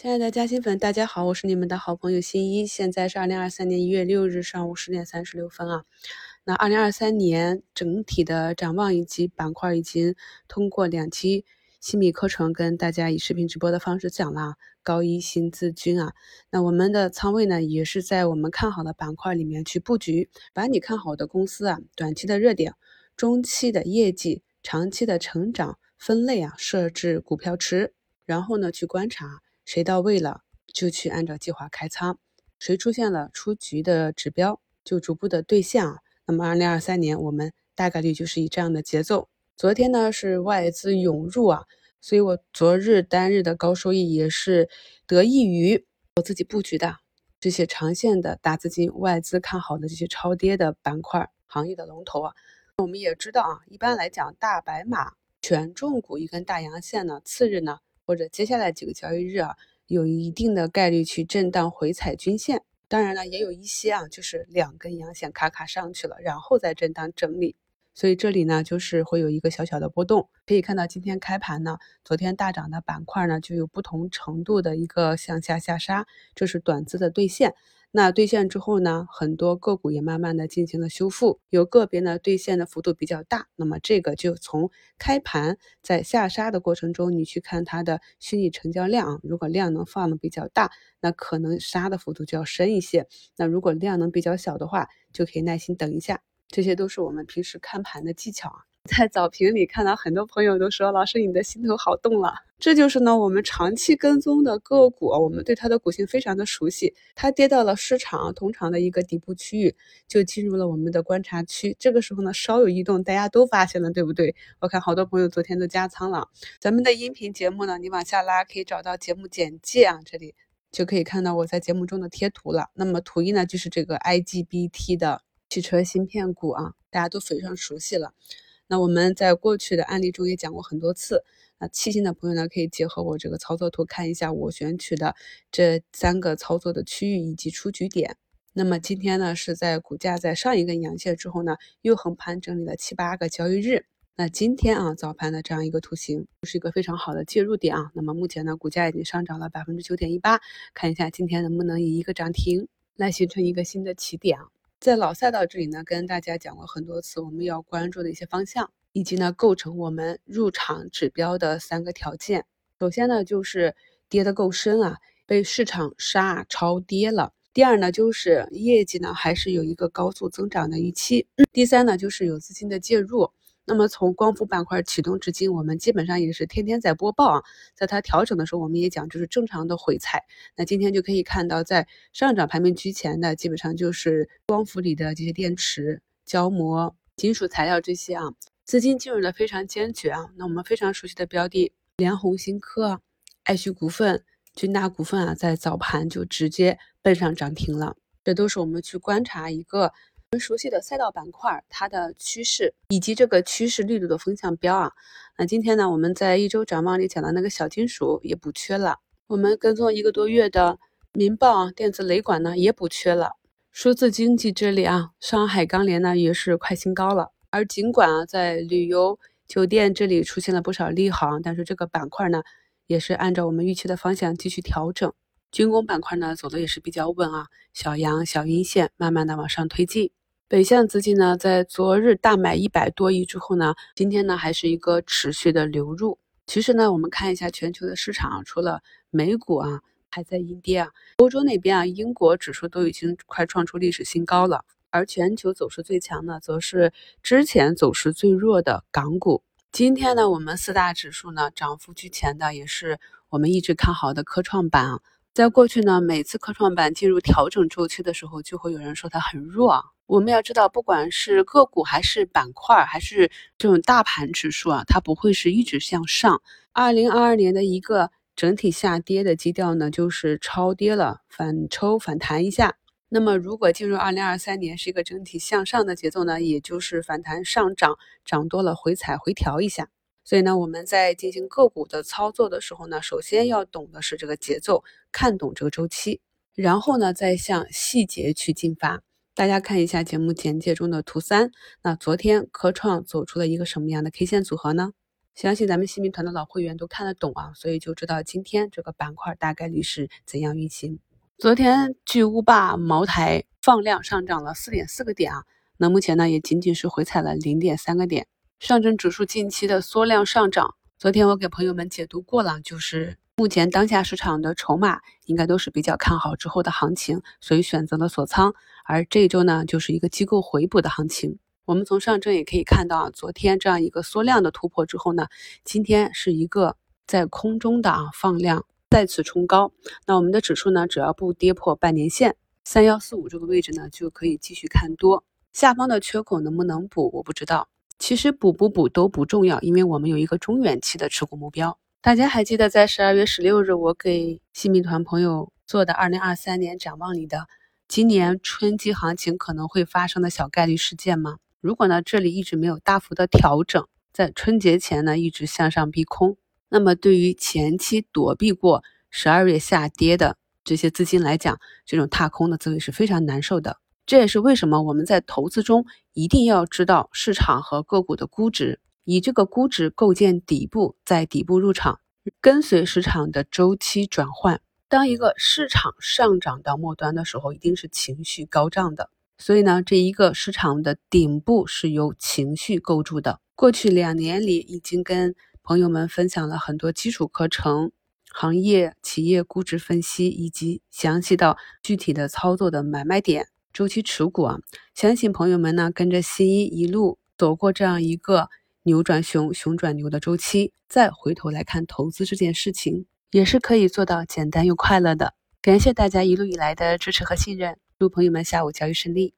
亲爱的嘉兴粉，大家好，我是你们的好朋友新一。现在是二零二三年一月六日上午十点三十六分啊。那二零二三年整体的展望以及板块已经通过两期新米课程跟大家以视频直播的方式讲了。高一新资军啊，那我们的仓位呢，也是在我们看好的板块里面去布局，把你看好的公司啊，短期的热点、中期的业绩、长期的成长分类啊，设置股票池，然后呢去观察。谁到位了，就去按照计划开仓；谁出现了出局的指标，就逐步的兑现啊。那么，二零二三年我们大概率就是以这样的节奏。昨天呢是外资涌入啊，所以我昨日单日的高收益也是得益于我自己布局的这些长线的大资金、外资看好的这些超跌的板块、行业的龙头啊。我们也知道啊，一般来讲，大白马权重股一根大阳线呢，次日呢。或者接下来几个交易日啊，有一定的概率去震荡回踩均线。当然了，也有一些啊，就是两根阳线咔咔上去了，然后再震荡整理。所以这里呢，就是会有一个小小的波动。可以看到今天开盘呢，昨天大涨的板块呢，就有不同程度的一个向下下杀，这是短资的兑现。那兑现之后呢，很多个股也慢慢的进行了修复，有个别呢兑现的幅度比较大。那么这个就从开盘在下杀的过程中，你去看它的虚拟成交量，如果量能放的比较大，那可能杀的幅度就要深一些。那如果量能比较小的话，就可以耐心等一下。这些都是我们平时看盘的技巧啊。在早评里看到很多朋友都说，老师你的心头好动了。这就是呢，我们长期跟踪的个股，我们对它的股性非常的熟悉。它跌到了市场通常的一个底部区域，就进入了我们的观察区。这个时候呢，稍有异动，大家都发现了，对不对？我看好多朋友昨天都加仓了。咱们的音频节目呢，你往下拉可以找到节目简介啊，这里就可以看到我在节目中的贴图了。那么图一呢，就是这个 IGBT 的汽车芯片股啊，大家都非常熟悉了。那我们在过去的案例中也讲过很多次，那细心的朋友呢，可以结合我这个操作图看一下我选取的这三个操作的区域以及出局点。那么今天呢，是在股价在上一根阳线之后呢，又横盘整理了七八个交易日。那今天啊，早盘的这样一个图形，是一个非常好的介入点啊。那么目前呢，股价已经上涨了百分之九点一八，看一下今天能不能以一个涨停来形成一个新的起点啊。在老赛道这里呢，跟大家讲过很多次，我们要关注的一些方向，以及呢构成我们入场指标的三个条件。首先呢，就是跌得够深啊，被市场杀超跌了。第二呢，就是业绩呢还是有一个高速增长的预期。第三呢，就是有资金的介入。那么从光伏板块启动至今，我们基本上也是天天在播报啊。在它调整的时候，我们也讲就是正常的回踩。那今天就可以看到，在上涨排名居前的，基本上就是光伏里的这些电池、胶膜、金属材料这些啊，资金进入的非常坚决啊。那我们非常熟悉的标的，联宏新科、爱旭股份、君达股份啊，在早盘就直接奔上涨停了。这都是我们去观察一个。我们熟悉的赛道板块，它的趋势以及这个趋势力度的风向标啊，那今天呢，我们在一周展望里讲的那个小金属也补缺了，我们跟踪一个多月的民爆电子雷管呢也补缺了，数字经济这里啊，上海钢联呢也是快新高了，而尽管啊在旅游酒店这里出现了不少利好，但是这个板块呢也是按照我们预期的方向继续调整，军工板块呢走的也是比较稳啊，小阳小阴线慢慢的往上推进。北向资金呢，在昨日大买一百多亿之后呢，今天呢还是一个持续的流入。其实呢，我们看一下全球的市场，除了美股啊还在阴跌啊，欧洲那边啊，英国指数都已经快创出历史新高了。而全球走势最强的，则是之前走势最弱的港股。今天呢，我们四大指数呢涨幅居前的，也是我们一直看好的科创板啊。在过去呢，每次科创板进入调整周期的时候，就会有人说它很弱。我们要知道，不管是个股还是板块，还是这种大盘指数啊，它不会是一直向上。二零二二年的一个整体下跌的基调呢，就是超跌了，反抽反弹一下。那么如果进入二零二三年是一个整体向上的节奏呢，也就是反弹上涨，涨多了回踩回调一下。所以呢，我们在进行个股的操作的时候呢，首先要懂的是这个节奏，看懂这个周期，然后呢，再向细节去进发。大家看一下节目简介中的图三，那昨天科创走出了一个什么样的 K 线组合呢？相信咱们新民团的老会员都看得懂啊，所以就知道今天这个板块大概率是怎样运行。昨天巨无霸茅台放量上涨了四点四个点啊，那目前呢也仅仅是回踩了零点三个点。上证指数近期的缩量上涨，昨天我给朋友们解读过了，就是目前当下市场的筹码应该都是比较看好之后的行情，所以选择了锁仓。而这一周呢，就是一个机构回补的行情。我们从上证也可以看到啊，昨天这样一个缩量的突破之后呢，今天是一个在空中的啊放量再次冲高。那我们的指数呢，只要不跌破半年线三幺四五这个位置呢，就可以继续看多。下方的缺口能不能补，我不知道。其实补不补都不重要，因为我们有一个中远期的持股目标。大家还记得在十二月十六日我给新民团朋友做的二零二三年展望里的今年春季行情可能会发生的小概率事件吗？如果呢这里一直没有大幅的调整，在春节前呢一直向上逼空，那么对于前期躲避过十二月下跌的这些资金来讲，这种踏空的滋味是非常难受的。这也是为什么我们在投资中一定要知道市场和个股的估值，以这个估值构建底部，在底部入场，跟随市场的周期转换。当一个市场上涨到末端的时候，一定是情绪高涨的。所以呢，这一个市场的顶部是由情绪构筑的。过去两年里，已经跟朋友们分享了很多基础课程、行业企业估值分析，以及详细到具体的操作的买卖点。周期持股啊，相信朋友们呢跟着新一一路走过这样一个牛转熊、熊转牛的周期，再回头来看投资这件事情，也是可以做到简单又快乐的。感谢大家一路以来的支持和信任，祝朋友们下午交易顺利。